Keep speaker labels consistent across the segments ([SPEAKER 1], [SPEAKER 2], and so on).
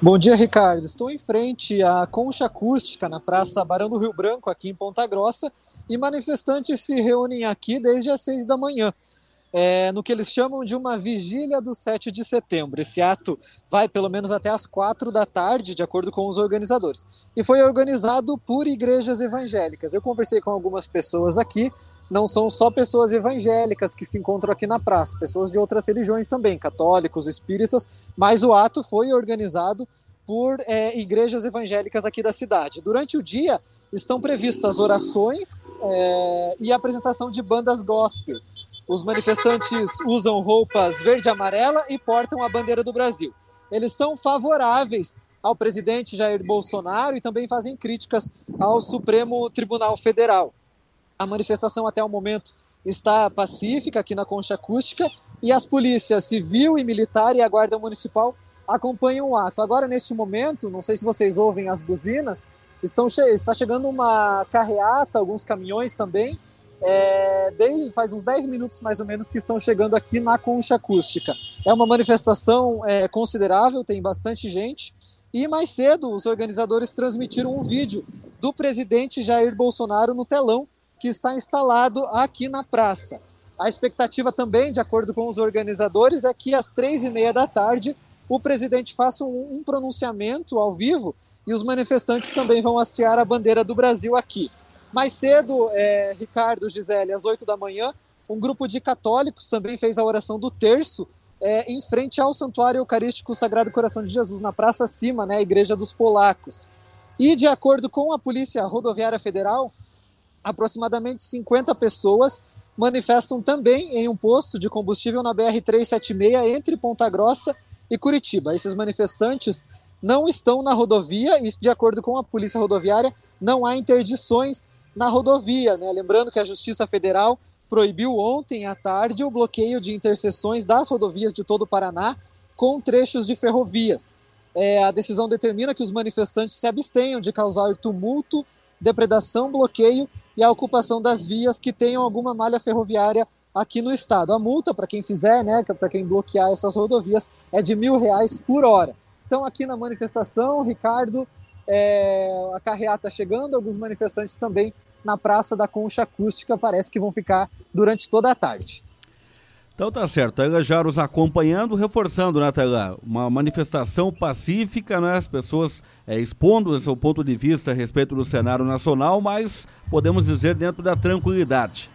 [SPEAKER 1] Bom dia, Ricardo. Estou em frente à concha acústica na Praça Barão do Rio Branco, aqui em Ponta Grossa, e manifestantes se reúnem aqui desde as seis da manhã, é, no que eles chamam de uma vigília do 7 de setembro. Esse ato vai pelo menos até as quatro da tarde, de acordo com os organizadores, e foi organizado por igrejas evangélicas. Eu conversei com algumas pessoas aqui não são só pessoas evangélicas que se encontram aqui na praça, pessoas de outras religiões também, católicos, espíritas, mas o ato foi organizado por é, igrejas evangélicas aqui da cidade. Durante o dia estão previstas orações é, e apresentação de bandas gospel. Os manifestantes usam roupas verde e amarela e portam a bandeira do Brasil. Eles são favoráveis ao presidente Jair Bolsonaro e também fazem críticas ao Supremo Tribunal Federal. A manifestação até o momento está pacífica aqui na Concha Acústica e as polícias civil e militar e a guarda municipal acompanham o ato. Agora, neste momento, não sei se vocês ouvem as buzinas, estão che está chegando uma carreata, alguns caminhões também, é, desde faz uns 10 minutos mais ou menos que estão chegando aqui na Concha Acústica. É uma manifestação é, considerável, tem bastante gente. E mais cedo, os organizadores transmitiram um vídeo do presidente Jair Bolsonaro no telão que está instalado aqui na praça. A expectativa também, de acordo com os organizadores, é que às três e meia da tarde o presidente faça um, pronunciamento ao vivo e os manifestantes também vão hastear a bandeira do Brasil aqui. Mais cedo, é, Ricardo, Gisele, às oito da manhã, um grupo de católicos também fez a oração do terço é, em frente ao Santuário Eucarístico Sagrado Coração de Jesus, na Praça Cima, né, a Igreja dos Polacos. E, de acordo com a Polícia Rodoviária Federal, aproximadamente 50 pessoas manifestam também em um posto de combustível na BR-376 entre Ponta Grossa e Curitiba. Esses manifestantes não estão na rodovia e, de acordo com a Polícia Rodoviária, não há interdições na rodovia. Né? Lembrando que a Justiça Federal proibiu ontem à tarde o bloqueio de interseções das rodovias de todo o Paraná com trechos de ferrovias. É, a decisão determina que os manifestantes se abstenham de causar tumulto, depredação, bloqueio e a ocupação das vias que tenham alguma malha ferroviária aqui no estado. A multa para quem fizer, né, para quem bloquear essas rodovias, é de mil reais por hora. Então aqui na manifestação, Ricardo, é, a carreata chegando, alguns manifestantes também na Praça da Concha Acústica parece que vão ficar durante toda a tarde.
[SPEAKER 2] Então tá certo, Taylor já nos acompanhando, reforçando, né, Taylor? Uma manifestação pacífica, né? As pessoas é, expondo o seu ponto de vista a respeito do cenário nacional, mas podemos dizer dentro da tranquilidade.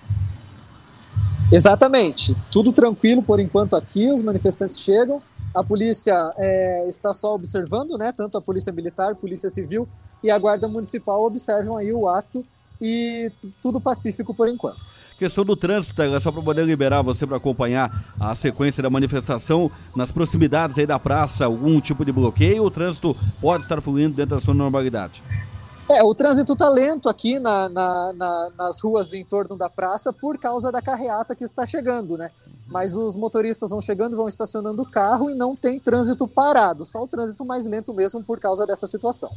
[SPEAKER 1] Exatamente, tudo tranquilo por enquanto aqui, os manifestantes chegam, a polícia é, está só observando, né? Tanto a polícia militar, polícia civil e a guarda municipal observam aí o ato e tudo pacífico por enquanto.
[SPEAKER 2] Questão do trânsito, Tega, só para poder liberar você para acompanhar a sequência da manifestação nas proximidades aí da praça, algum tipo de bloqueio, o trânsito pode estar fluindo dentro da sua normalidade?
[SPEAKER 1] É, o trânsito está lento aqui na, na, na, nas ruas em torno da praça por causa da carreata que está chegando, né? Mas os motoristas vão chegando, vão estacionando o carro e não tem trânsito parado, só o trânsito mais lento mesmo por causa dessa situação.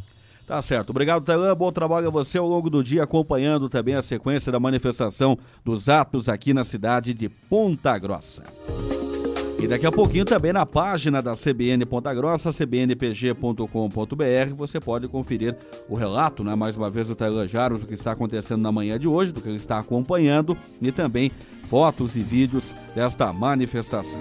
[SPEAKER 2] Tá certo. Obrigado, Telan. Bom trabalho a você ao longo do dia, acompanhando também a sequência da manifestação dos atos aqui na cidade de Ponta Grossa. E daqui a pouquinho também na página da CBN Ponta Grossa, cbnpg.com.br, você pode conferir o relato, né, mais uma vez, do Taylor Jaros, do que está acontecendo na manhã de hoje, do que ele está acompanhando e também fotos e vídeos desta manifestação.